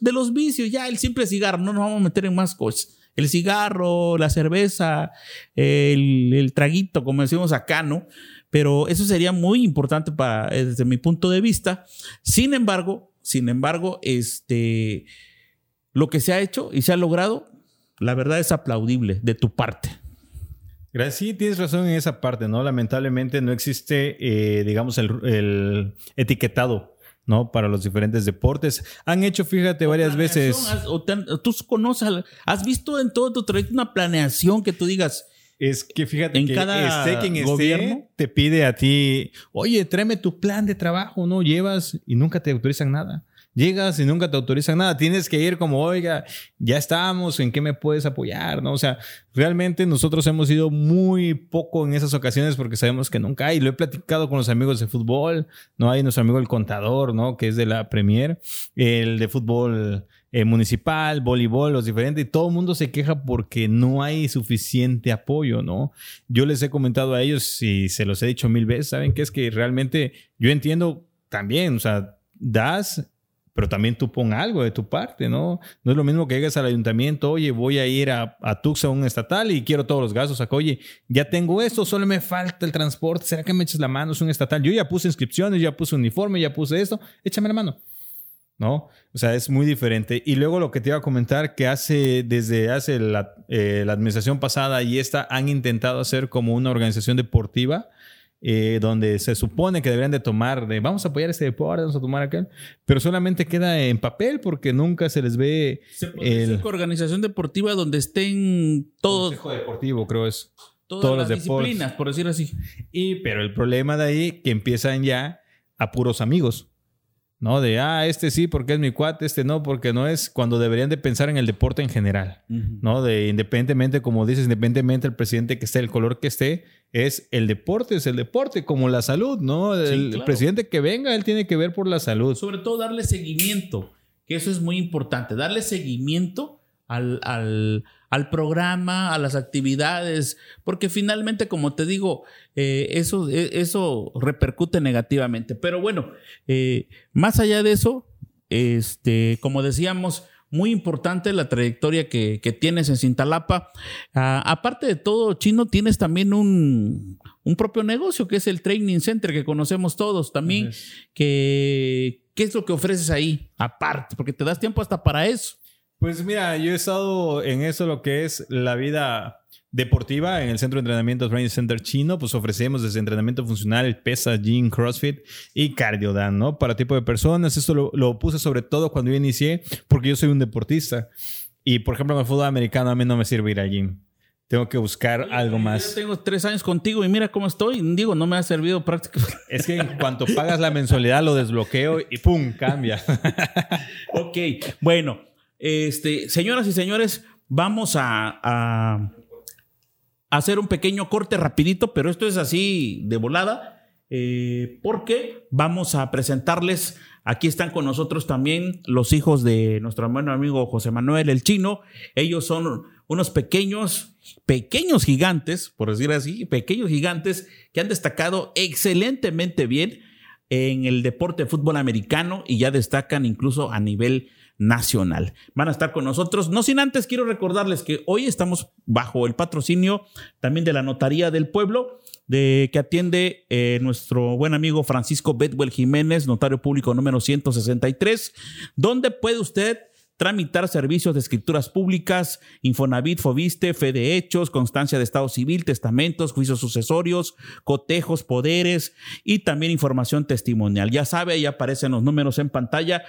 de los vicios. Ya el simple cigarro, no nos vamos a meter en más cosas el cigarro, la cerveza, el, traguito, como decimos acá, ¿no? Pero eso sería muy importante para, eh, desde mi punto de vista. Sin embargo, sin embargo, este, lo que se ha hecho y se ha logrado, la verdad es aplaudible de tu parte.
Sí, tienes razón en esa parte, ¿no? Lamentablemente no existe, eh, digamos, el etiquetado ¿no? Para los diferentes deportes. Han hecho, fíjate, varias veces.
tú conoces, has visto en todo tu trayecto una planeación que tú digas.
Es que fíjate en que cada esté quien gobierno te pide a ti, oye, tráeme tu plan de trabajo, ¿no? Llevas y nunca te autorizan nada. Llegas y nunca te autorizan nada. Tienes que ir como, oiga, ya estamos, ¿en qué me puedes apoyar? ¿No? O sea, realmente nosotros hemos ido muy poco en esas ocasiones porque sabemos que nunca hay. Lo he platicado con los amigos de fútbol, ¿no? Hay nuestro amigo el contador, ¿no? Que es de la Premier, el de fútbol eh, municipal, voleibol, los diferentes, y todo el mundo se queja porque no hay suficiente apoyo, ¿no? Yo les he comentado a ellos y se los he dicho mil veces, ¿saben qué? Es que realmente yo entiendo también, o sea, das pero también tú pon algo de tu parte, ¿no? No es lo mismo que llegues al ayuntamiento, oye, voy a ir a, a Tuxa, un estatal, y quiero todos los gastos. Acá, oye, ya tengo esto, solo me falta el transporte, ¿será que me eches la mano? Es un estatal. Yo ya puse inscripciones, ya puse uniforme, ya puse esto, échame la mano. ¿no? O sea, es muy diferente. Y luego lo que te iba a comentar, que hace, desde hace la, eh, la administración pasada y esta, han intentado hacer como una organización deportiva eh, donde se supone que deberían de tomar, de vamos a apoyar este deporte, vamos a tomar aquel, pero solamente queda en papel porque nunca se les ve...
el, organización deportiva donde estén todos...
Consejo deportivo, creo es.
Todas las disciplinas, por decir así.
Y, pero el problema de ahí que empiezan ya a puros amigos. ¿No? De, ah, este sí porque es mi cuate, este no porque no es, cuando deberían de pensar en el deporte en general, ¿no? De independientemente, como dices, independientemente el presidente que esté, el color que esté, es el deporte, es el deporte, como la salud, ¿no? El, presidente que venga, él tiene que ver por la salud.
Sobre todo darle seguimiento, que eso es muy importante, darle seguimiento al, al al programa, a las actividades, porque finalmente, como te digo, eh, eso, e, eso repercute negativamente. Pero bueno, eh, más allá de eso, este, como decíamos, muy importante la trayectoria que, tienes en Cintalapa. Ah, aparte de todo, Chino, tienes también un, propio negocio que es el Training Center que conocemos todos también. Que, ¿Qué es lo que ofreces ahí? Aparte, porque te das tiempo hasta para eso.
Pues mira, yo he estado en eso lo que es la vida deportiva en el centro de entrenamiento Training Center chino, pues ofrecemos desde entrenamiento funcional, pesa, gym, crossfit y cardiodan, ¿no? Para tipo de personas. Esto lo, lo, puse sobre todo cuando yo inicié, porque yo soy un deportista. Y por ejemplo, en el fútbol americano a mí no me sirve ir al gym. Tengo que buscar algo más.
Yo tengo tres años contigo y mira cómo estoy. Digo, no me ha servido prácticamente.
Es que en cuanto pagas la mensualidad lo desbloqueo y ¡pum! cambia.
ok, bueno, este, señoras y señores, vamos a hacer un pequeño corte rapidito, pero esto es así de volada, eh, porque vamos a presentarles, aquí están con nosotros también los hijos de nuestro buen amigo José Manuel el Chino, ellos son unos pequeños, pequeños gigantes, por decir así, pequeños gigantes que han destacado excelentemente bien en el deporte de fútbol americano y ya destacan incluso a nivel nacional. Van a estar con nosotros. No sin antes quiero recordarles que hoy estamos bajo el patrocinio también de la Notaría del Pueblo, de que atiende eh, nuestro buen amigo Francisco Bedwell Jiménez, notario público número 163, donde puede usted tramitar servicios de escrituras públicas, Infonavit, Fobiste, fe de hechos, constancia de estado civil, testamentos, juicios sucesorios, cotejos, poderes y también información testimonial. Ya sabe, ahí aparecen los números en pantalla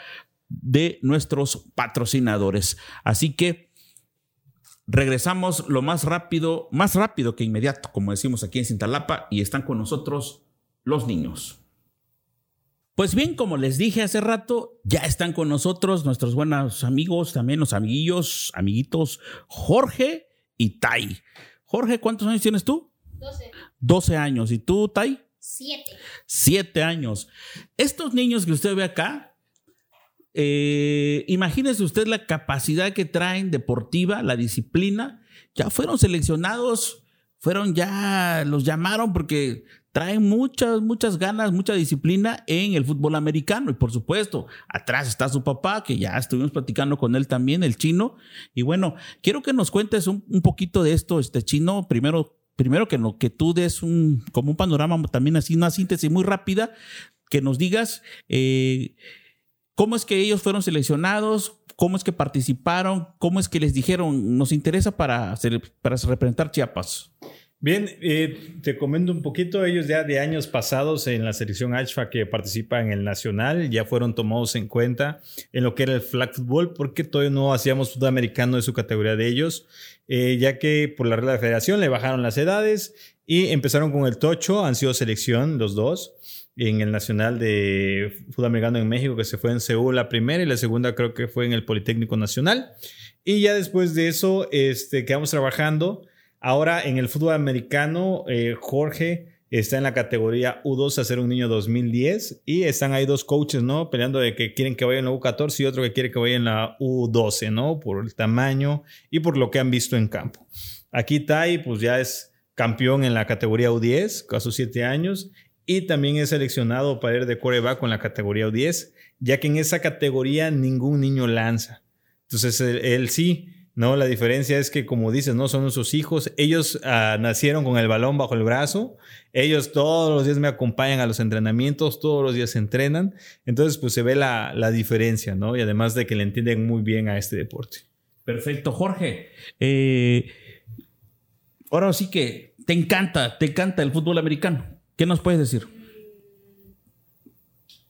de nuestros patrocinadores. Así que regresamos lo más rápido, más rápido que inmediato, como decimos aquí en Cintalapa, y están con nosotros los niños. Pues bien, como les dije hace rato, ya están con nosotros nuestros buenos amigos, también los amiguillos, amiguitos, Jorge y Tai. Jorge, ¿cuántos años tienes tú? 12. 12 años. ¿Y tú, Tai?
Siete.
Siete años. Estos niños que usted ve acá eh, imagínese usted la capacidad que traen deportiva, la disciplina. Ya fueron seleccionados, fueron ya, los llamaron porque traen muchas, muchas ganas, mucha disciplina en el fútbol americano. Y por supuesto, atrás está su papá, que ya estuvimos platicando con él también, el chino. Y bueno, quiero que nos cuentes un, poquito de esto, este chino. Primero, primero que, no, que tú des un, como un panorama también así, una síntesis muy rápida, que nos digas eh, ¿Cómo es que ellos fueron seleccionados? ¿Cómo es que participaron? ¿Cómo es que les dijeron, nos interesa para, para representar Chiapas?
Bien, eh, te comento un poquito, ellos ya de años pasados en la selección ACHFA que participa en el Nacional, ya fueron tomados en cuenta en lo que era el flag football, porque todavía no hacíamos fútbol americano de su categoría de ellos, eh, ya que por la regla de federación le bajaron las edades y empezaron con el tocho, han sido selección los dos en el Nacional de Fútbol Americano en México, que se fue en Seúl la primera y la segunda creo que fue en el Politécnico Nacional. Y ya después de eso, este, quedamos trabajando. Ahora en el fútbol americano, eh, Jorge está en la categoría U2 a ser un niño 2010 y están ahí dos coaches, ¿no? Peleando de que quieren que vaya en la U14 y otro que quiere que vaya en la U12, ¿no? Por el tamaño y por lo que han visto en campo. Aquí Tai, pues ya es campeón en la categoría U10 a sus 7 años y también es seleccionado para ir de coreback con la categoría U10, ya que en esa categoría ningún niño lanza. Entonces él, sí, ¿no? La diferencia es que, como dices, no son sus hijos, ellos ah, nacieron con el balón bajo el brazo, ellos todos los días me acompañan a los entrenamientos, todos los días entrenan, entonces pues se ve la, diferencia, ¿no? Y además de que le entienden muy bien a este deporte.
Perfecto, Jorge. Eh, ahora sí que te encanta, te encanta el fútbol americano. ¿Qué nos puedes decir?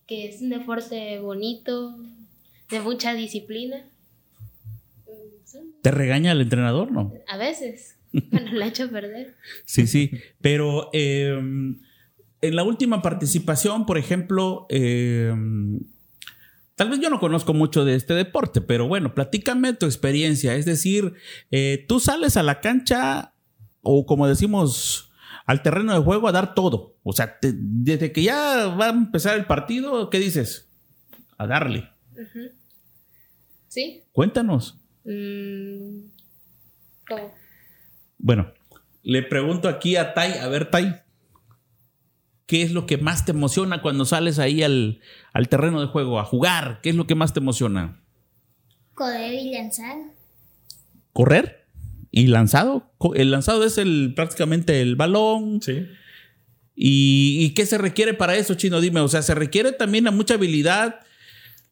Que es un deporte bonito, de mucha disciplina.
¿Te regaña el entrenador, no?
A veces, cuando lo ha hecho perder.
Sí, sí, pero em, en la última participación, por ejemplo, em, tal vez yo no conozco mucho de este deporte, pero bueno, platícame tu experiencia. Es decir, eh, tú sales a la cancha o como decimos al terreno de juego a dar todo. O sea, desde que ya va a empezar el partido, ¿qué dices? A darle.
¿Sí?
Cuéntanos. Mm,
¿Cómo?
Bueno, le pregunto aquí a Tai, a ver, Tai, ¿qué es lo que más te emociona cuando sales ahí al, al terreno de juego a jugar? ¿Qué es lo que más te emociona?
Correr y lanzar.
correr y lanzado. El lanzado es el prácticamente el balón.
Sí.
¿Y, y qué se requiere para eso, Chino? Dime, o sea, se requiere también a mucha habilidad,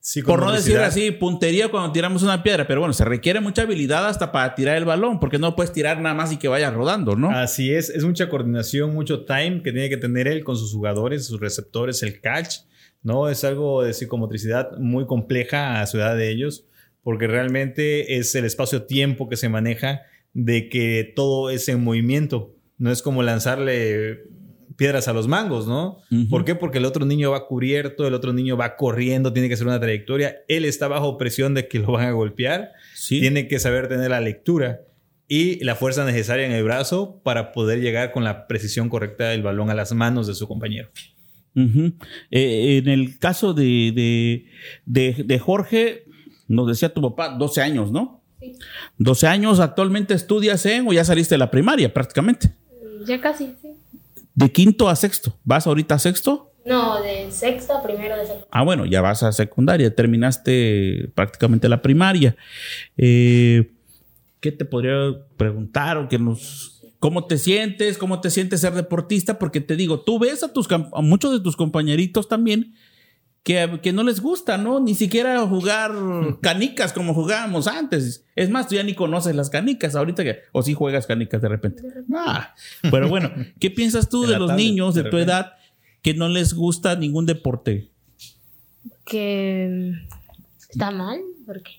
Sí,
por no decir así, puntería cuando tiramos una piedra, pero bueno, se requiere mucha habilidad hasta para tirar el balón, porque no puedes tirar nada más y que vaya rodando, ¿no?
Así es, es mucha coordinación, mucho time que tiene que tener él con sus jugadores, sus receptores, el catch, ¿no? Es algo de psicomotricidad muy compleja a su edad de ellos, porque realmente es el espacio-tiempo que se maneja de que todo es en movimiento, no es como lanzarle piedras a los mangos, ¿no? ¿Por qué? Porque el otro niño va cubierto, el otro niño va corriendo, tiene que hacer una trayectoria, él está bajo presión de que lo van a golpear,
Sí.
tiene que saber tener la lectura y la fuerza necesaria en el brazo para poder llegar con la precisión correcta del balón a las manos de su compañero.
Eh, en el caso de, de, de- de Jorge, nos decía tu papá, 12 años, ¿no?
Sí.
12 años, actualmente estudias en o ya saliste de la primaria prácticamente.
Ya casi, sí.
De quinto a sexto. ¿Vas ahorita a sexto?
No, de sexto a primero de sexto.
Ah, bueno, ya vas a secundaria, terminaste prácticamente la primaria. Eh, ¿Qué te podría preguntar o que nos... ¿Cómo te sientes? ¿Cómo te sientes ser deportista? Porque te digo, tú ves a, tus, a muchos de tus compañeritos también que, que no les gusta, ¿no? Ni siquiera jugar canicas como jugábamos antes. Es más, tú ya ni conoces las canicas ahorita que... O sí juegas canicas de repente. Ah, pero bueno, ¿qué piensas tú de los
tablet,
niños de,
de
tu
repente.
edad que no les gusta ningún deporte?
Que mm, está mal, porque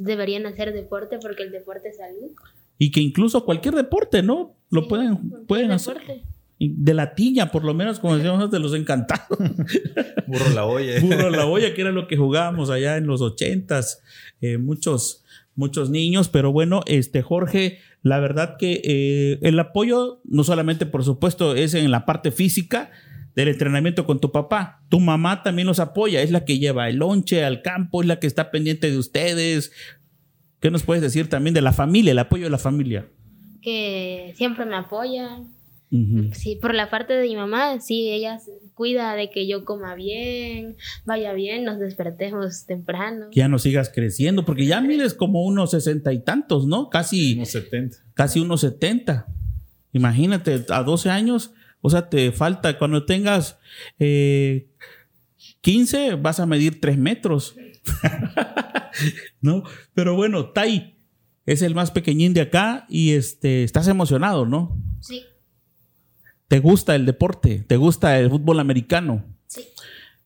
deberían hacer deporte porque el deporte es salud.
Y que incluso cualquier deporte, ¿no? Lo
Sí,
pueden, pueden hacer.
deporte.
De la tiña, por lo menos, como decíamos, de los encantados.
Burro la olla.
Burro la olla, que era lo que jugábamos allá en los ochentas. Eh, muchos, muchos niños. Pero bueno, este Jorge, la verdad que eh, el apoyo, no solamente, por supuesto, es en la parte física del entrenamiento con tu papá. Tu mamá también los apoya. Es la que lleva el lonche al campo, es la que está pendiente de ustedes. ¿Qué nos puedes decir también de la familia, el apoyo de la familia?
Que siempre me apoya. Sí, por la parte de mi mamá, sí, ella cuida de que yo coma bien, vaya bien, nos despertemos temprano.
que ya no sigas creciendo, porque ya mides como unos sesenta y tantos, ¿no? Casi,
Unos 70.
casi unos setenta. Imagínate, a 12 años, o sea, te falta, cuando tengas eh, 15, vas a medir 3 metros. ¿No? Pero bueno, Tai es el más pequeñín de acá y este, estás emocionado, ¿no?
Sí,
¿Te gusta el deporte? ¿Te gusta el fútbol americano?
sí.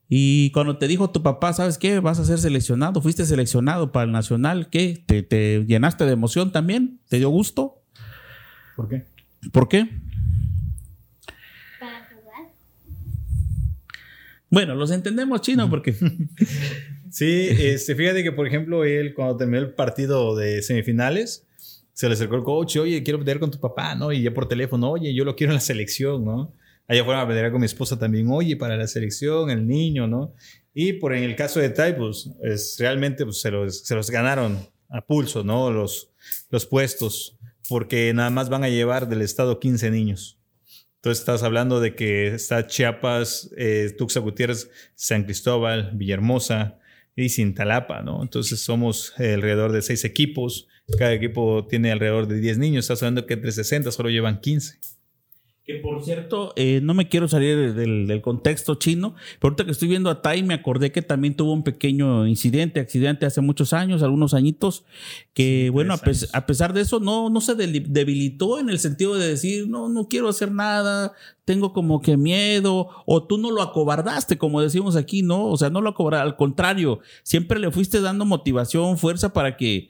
Y cuando te dijo tu papá, ¿sabes qué? Vas a ser seleccionado, fuiste seleccionado para el nacional, ¿qué? ¿Te, te llenaste de emoción también? ¿Te dio gusto?
¿Por qué?
¿Por qué?
Para jugar.
Bueno, los entendemos chino porque...
Sí, este, fíjate que, por ejemplo, él cuando terminó el partido de semifinales, se le acercó el coach, oye, quiero pelear con tu papá, ¿no? Y ya por teléfono, oye, yo lo quiero en la selección, ¿no? Allá fueron a pelear con mi esposa también, oye, para la selección, el niño, ¿no? Y por en el caso de Tai, pues, es, realmente pues, se, los, se los ganaron a pulso, ¿no? Los, los puestos, porque nada más van a llevar del estado 15 niños. Entonces estás hablando de que está Chiapas, eh, Tuxtla Gutiérrez, San Cristóbal, Villahermosa y Cintalapa, ¿no? Entonces somos alrededor de seis equipos. Cada equipo tiene alrededor de 10 niños. Estás hablando que entre 60 solo llevan 15.
Que por cierto, eh, no me quiero salir del, del contexto chino, pero ahorita que estoy viendo a Tai me acordé que también tuvo un pequeño incidente, accidente hace muchos años, algunos añitos, que
Sí,
bueno, a,
años.
pesar de eso, no, no se debilitó en el sentido de decir, no, no quiero hacer nada, tengo como que miedo, o tú no lo acobardaste, como decimos aquí, ¿no? O sea, no lo acobardaste, al contrario, siempre le fuiste dando motivación, fuerza para que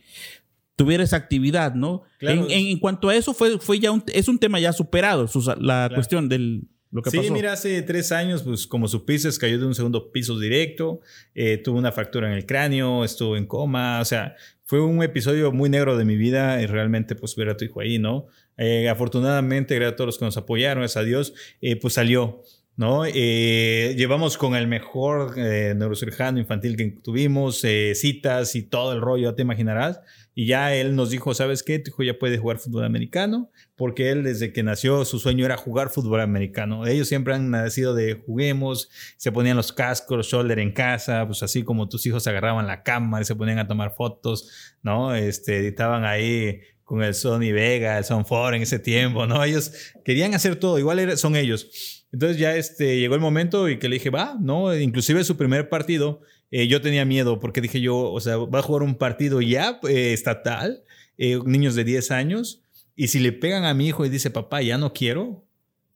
tuviera esa actividad, ¿no?
Claro.
En, en- en cuanto a eso, fue, fue ya un, es un tema ya superado, Sus- la
Claro.
cuestión del lo que
sí,
pasó.
mira, hace tres años, pues como supiste, cayó de un segundo piso directo, eh, tuvo una fractura en el cráneo, estuvo en coma, o sea, fue un episodio muy negro de mi vida y realmente pues ver a tu hijo ahí, ¿no? Eh, afortunadamente, gracias a todos los que nos apoyaron, gracias a Dios, eh, pues salió. ¿no? Eh, llevamos con el mejor eh, neurocirujano infantil que tuvimos, eh, citas y todo el rollo, te imaginarás. Y ya él nos dijo, ¿sabes qué? Tu hijo ya puede jugar fútbol americano, porque él desde que nació su sueño era jugar fútbol americano. Ellos siempre han nacido de juguemos, se ponían los cascos, shoulder en casa, pues así como tus hijos agarraban la cámara y se ponían a tomar fotos, ¿no? Este, editaban ahí con el Sony Vega, el Sony 4 en ese tiempo, ¿no? Ellos querían hacer todo, igual son ellos. Entonces ya este, llegó el momento y que le dije, va, ¿no? Inclusive su primer partido, eh, yo tenía miedo porque dije yo, o sea, va a jugar un partido ya eh, estatal, eh, niños de 10 años, y si le pegan a mi hijo y dice, papá, ya no quiero, o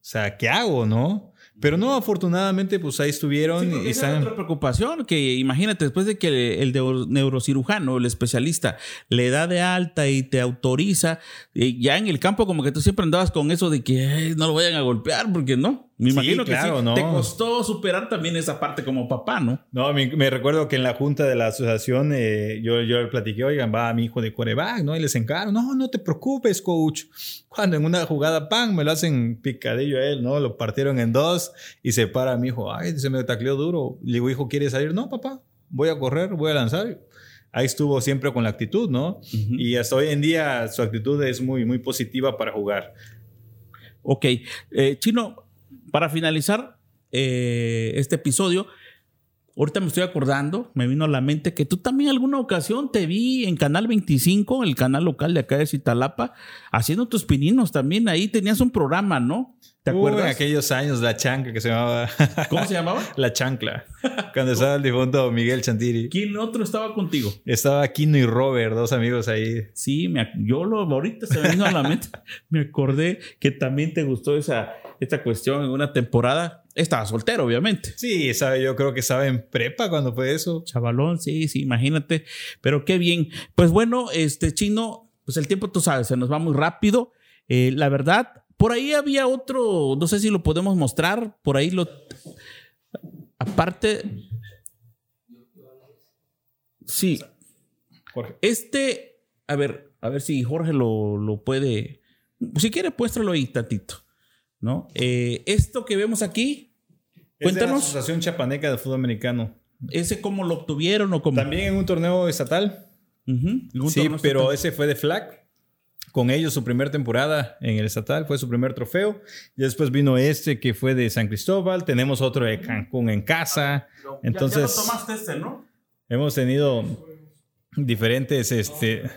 sea, ¿qué hago, no? Pero no, afortunadamente, pues ahí estuvieron.
y esa otra preocupación, que imagínate, después de que el neurocirujano, el especialista, le da de alta y te autoriza, ya en el campo como que tú siempre andabas con eso de que no lo vayan a golpear, porque no. Me imagino que sí. ¿no? te costó superar también esa parte como papá, ¿no?
No, me, recuerdo que en la junta de la asociación eh, yo, yo le platiqué, oigan, va a mi hijo de coreback, ¿no? Y les encargo, no, no te preocupes, coach. Cuando en una jugada, pan, me lo hacen picadillo a él, ¿no? Lo partieron en dos y se para a mi hijo, ay, se me tacleó duro. Le digo, hijo, ¿quieres salir? No, papá, voy a correr, voy a lanzar ahí estuvo siempre con la actitud, ¿no? Y hasta hoy en día su actitud es muy, muy positiva para jugar.
Ok. Eh, Chino, para finalizar eh, este episodio, ahorita me estoy acordando, me vino a la mente que tú también alguna ocasión te vi en Canal 25, el canal local de acá de Citalapa, haciendo tus pininos también. Ahí tenías un programa, ¿no?
¿Te acuerdas? En aquellos años, la chancla que se llamaba.
¿Cómo se llamaba?
la chancla. Cuando estaba el difunto Miguel Chantiri.
¿Quién otro estaba contigo?
Estaba Kino y Robert, dos amigos ahí.
Sí, me, yo lo, ahorita se me vino a la mente. me acordé que también te gustó esa esta cuestión en una temporada. Estaba soltero, obviamente.
Sí, sabe, yo creo que estaba en prepa cuando fue eso.
Chavalón, sí, sí, imagínate. Pero qué bien. Pues bueno, este chino, pues el tiempo, tú sabes, se nos va muy rápido. Eh, la verdad, por ahí había otro, no sé si lo podemos mostrar, por ahí lo... Aparte... Sí. Jorge. Este, a ver, a ver si Jorge lo, lo puede... Si quiere, puéstralo ahí tantito. ¿No? Eh, esto que vemos aquí,
cuéntanos. la Asociación Chapaneca de Fútbol Americano.
¿Ese cómo lo obtuvieron o cómo?
También en un torneo estatal. sí, pero ese fue de flag. Con ellos su primera temporada en el estatal fue su primer trofeo. Y después vino este que fue de San Cristóbal. Tenemos otro de Cancún en casa. Entonces,
ya, tomaste este, ¿no?
Hemos tenido diferentes este,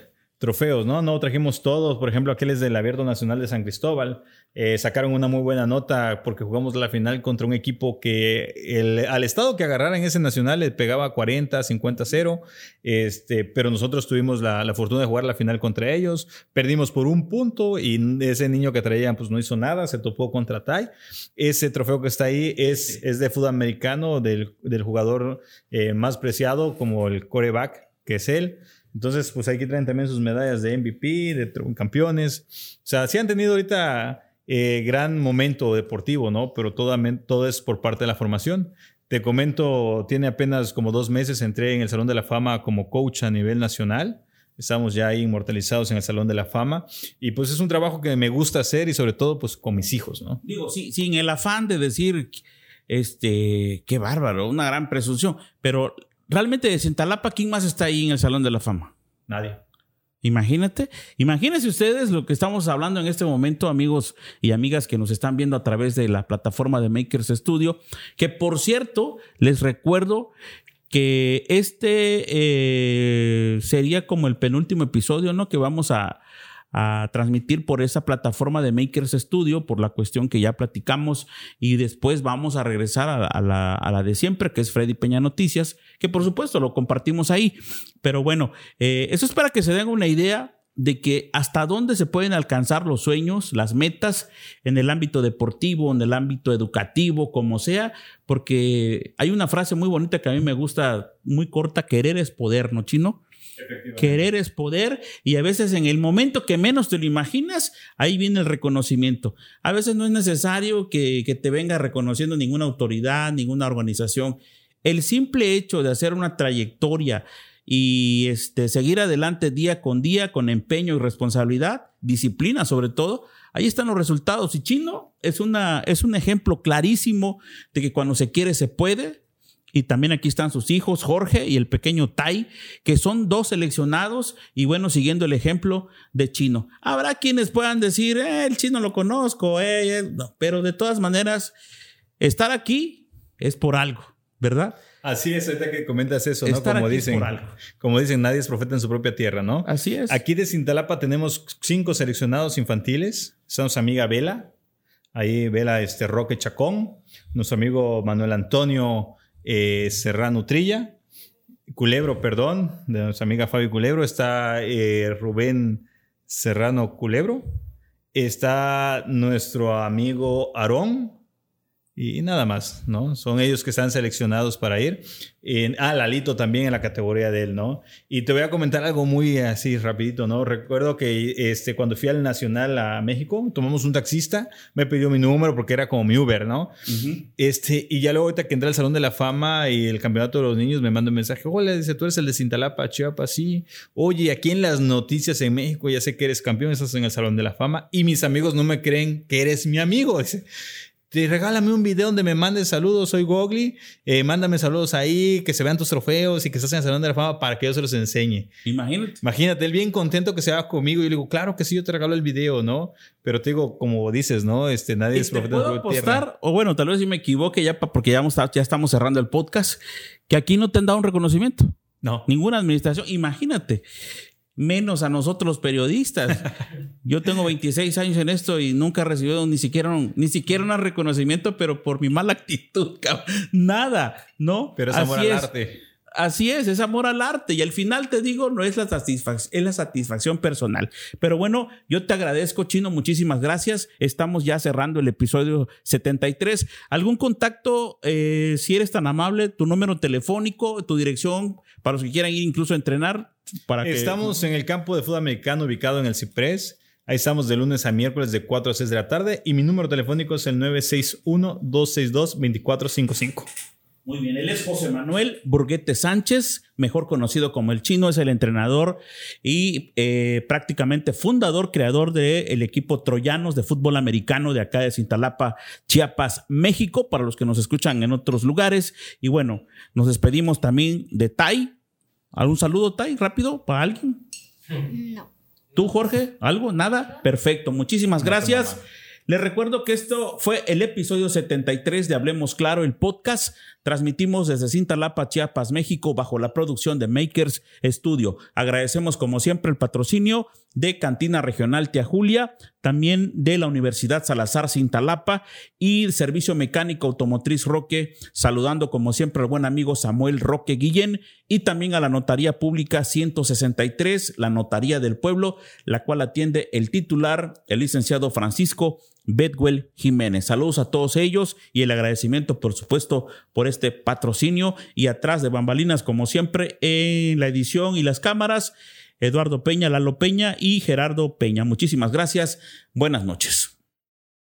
trofeos, ¿no? No trajimos todos, por ejemplo, aquel es del Abierto Nacional de San Cristóbal. Eh, sacaron una muy buena nota porque jugamos la final contra un equipo que el, al estado que agarrara en ese nacional le pegaba 40, 50, 0. Este, pero nosotros tuvimos la, fortuna de jugar la final contra ellos. Perdimos por un punto y ese niño que traían pues no hizo nada, se topó contra Tai. Ese trofeo que está ahí es, es de fútbol americano del, del jugador eh, más preciado como el coreback, que es él. Entonces, pues aquí traen también sus medallas de MVP, de campeones. O sea, sí han tenido ahorita eh, gran momento deportivo, ¿no? Pero todo, todo es por parte de la formación. Te comento, tiene apenas como dos meses, entré en el Salón de la Fama como coach a nivel nacional. Estamos ya ahí inmortalizados en el Salón de la Fama. Y pues es un trabajo que me gusta hacer y sobre todo pues con mis hijos, ¿no?
Digo, sí, sin el afán de decir, este, qué bárbaro, una gran presunción. Pero realmente de Centalapa, ¿quién más está ahí en el Salón de la Fama?
Nadie.
Imagínate, imagínense ustedes lo que estamos hablando en este momento, amigos y amigas que nos están viendo a través de la plataforma de Makers Studio, que por cierto, les recuerdo que este eh, sería como el penúltimo episodio, ¿no? Que vamos a, a transmitir por esa plataforma de Makers Studio, por la cuestión que ya platicamos, y después vamos a regresar a, la, de siempre, que es Freddy Peña Noticias, que por supuesto lo compartimos ahí. Pero bueno, eh, eso es para que se den una idea de que hasta dónde se pueden alcanzar los sueños, las metas en el ámbito deportivo, en el ámbito educativo, como sea, porque hay una frase muy bonita que a mí me gusta, muy corta, querer es poder, ¿no, chino? Querer es poder y a veces en el momento que menos te lo imaginas, ahí viene el reconocimiento. A veces no es necesario que, te venga reconociendo ninguna autoridad, ninguna organización. El simple hecho de hacer una trayectoria y este, seguir adelante día con día con empeño y responsabilidad, disciplina sobre todo. Ahí están los resultados. Y Chino es un ejemplo clarísimo de que cuando se quiere se puede. Y también aquí están sus hijos, Jorge y el pequeño Tai, que son dos seleccionados y bueno, siguiendo el ejemplo de Chino. Habrá quienes puedan decir, eh, el Chino lo conozco, eh, eh", pero de todas maneras, estar aquí es por algo, ¿verdad?
Así es, ahorita que comentas eso, ¿no? como dicen, como dicen, nadie es profeta en su propia tierra, ¿no?
Así es.
Aquí de Cintalapa tenemos cinco seleccionados infantiles. Son su amiga Vela, ahí Vela este, Roque Chacón, nuestro amigo Manuel Antonio eh, Serrano Trilla, Culebro, perdón, de nuestra amiga Fabi Culebro, está eh, Rubén Serrano Culebro, está nuestro amigo Aarón, y nada más, ¿no? Son ellos que están seleccionados para ir. En, ah, Lalito también en la categoría de él, ¿no? Y te voy a comentar algo muy así rapidito, ¿no? Recuerdo que este, cuando fui al Nacional a México, tomamos un taxista, me pidió mi número porque era como mi Uber, ¿no? este, y ya luego ahorita que entré al Salón de la Fama y el Campeonato de los Niños me manda un mensaje, hola, dice, tú eres el de Cintalapa, Chiapas, sí. Oye, aquí en las noticias en México ya sé que eres campeón, estás en el Salón de la Fama y mis amigos no me creen que eres mi amigo, dice regálame un video donde me mandes saludos, soy Gogli, eh, mándame saludos ahí, que se vean tus trofeos y que estás en el Salón de la Fama para que yo se los enseñe.
Imagínate.
Imagínate, él bien contento que se haga conmigo y yo le digo, claro que sí, yo te regalo el video, ¿no? Pero te digo, como dices, ¿no? Este, nadie es
profeta. ¿Puedo apostar? O bueno, tal vez si me equivoque ya, porque ya, ya estamos cerrando el podcast, que aquí no te han dado un reconocimiento.
No.
Ninguna administración. Imagínate menos a nosotros los periodistas. Yo tengo 26 años en esto y nunca he recibido ni siquiera un, ni siquiera un reconocimiento, pero por mi mala actitud, nada, ¿no?
Pero es amor al arte.
Así es, es amor al arte y al final te digo, no es la, satisfacción, es la satisfacción personal. Pero bueno, yo te agradezco, Chino, muchísimas gracias. Estamos ya cerrando el episodio 73. ¿Algún contacto, eh, si eres tan amable, tu número telefónico, tu dirección, para los que quieran ir incluso a entrenar?
Estamos en el campo de fútbol americano ubicado en el Ciprés. Ahí estamos de lunes a miércoles de 4 a 6 de la tarde y mi número telefónico es el 961-262-2455.
Muy bien, él es José Manuel Burguete Sánchez, mejor conocido como el chino, es el entrenador y eh, prácticamente fundador, creador del equipo Troyanos de fútbol americano de acá de Cintalapa, Chiapas, México, para los que nos escuchan en otros lugares. Y bueno, nos despedimos también de Tai, ¿Algún saludo, Tai, rápido, para alguien? No. ¿Tú, Jorge? ¿Algo? ¿Nada? Perfecto. Muchísimas gracias. Les recuerdo que esto fue el episodio 73 de Hablemos Claro, el podcast. Transmitimos desde Cintalapa, Chiapas, México, bajo la producción de Makers Studio. Agradecemos, como siempre, el patrocinio de Cantina Regional Tia Julia, también de la Universidad Salazar Cintalapa y Servicio Mecánico Automotriz Roque, saludando, como siempre, al buen amigo Samuel Roque Guillén y también a la Notaría Pública 163, la Notaría del Pueblo, la cual atiende el titular, el licenciado Francisco Bedwell Jiménez. Saludos a todos ellos y el agradecimiento, por supuesto, por este patrocinio. Y atrás de bambalinas, como siempre, en la edición y las cámaras, Eduardo Peña, Lalo Peña y Gerardo Peña. Muchísimas gracias. Buenas noches.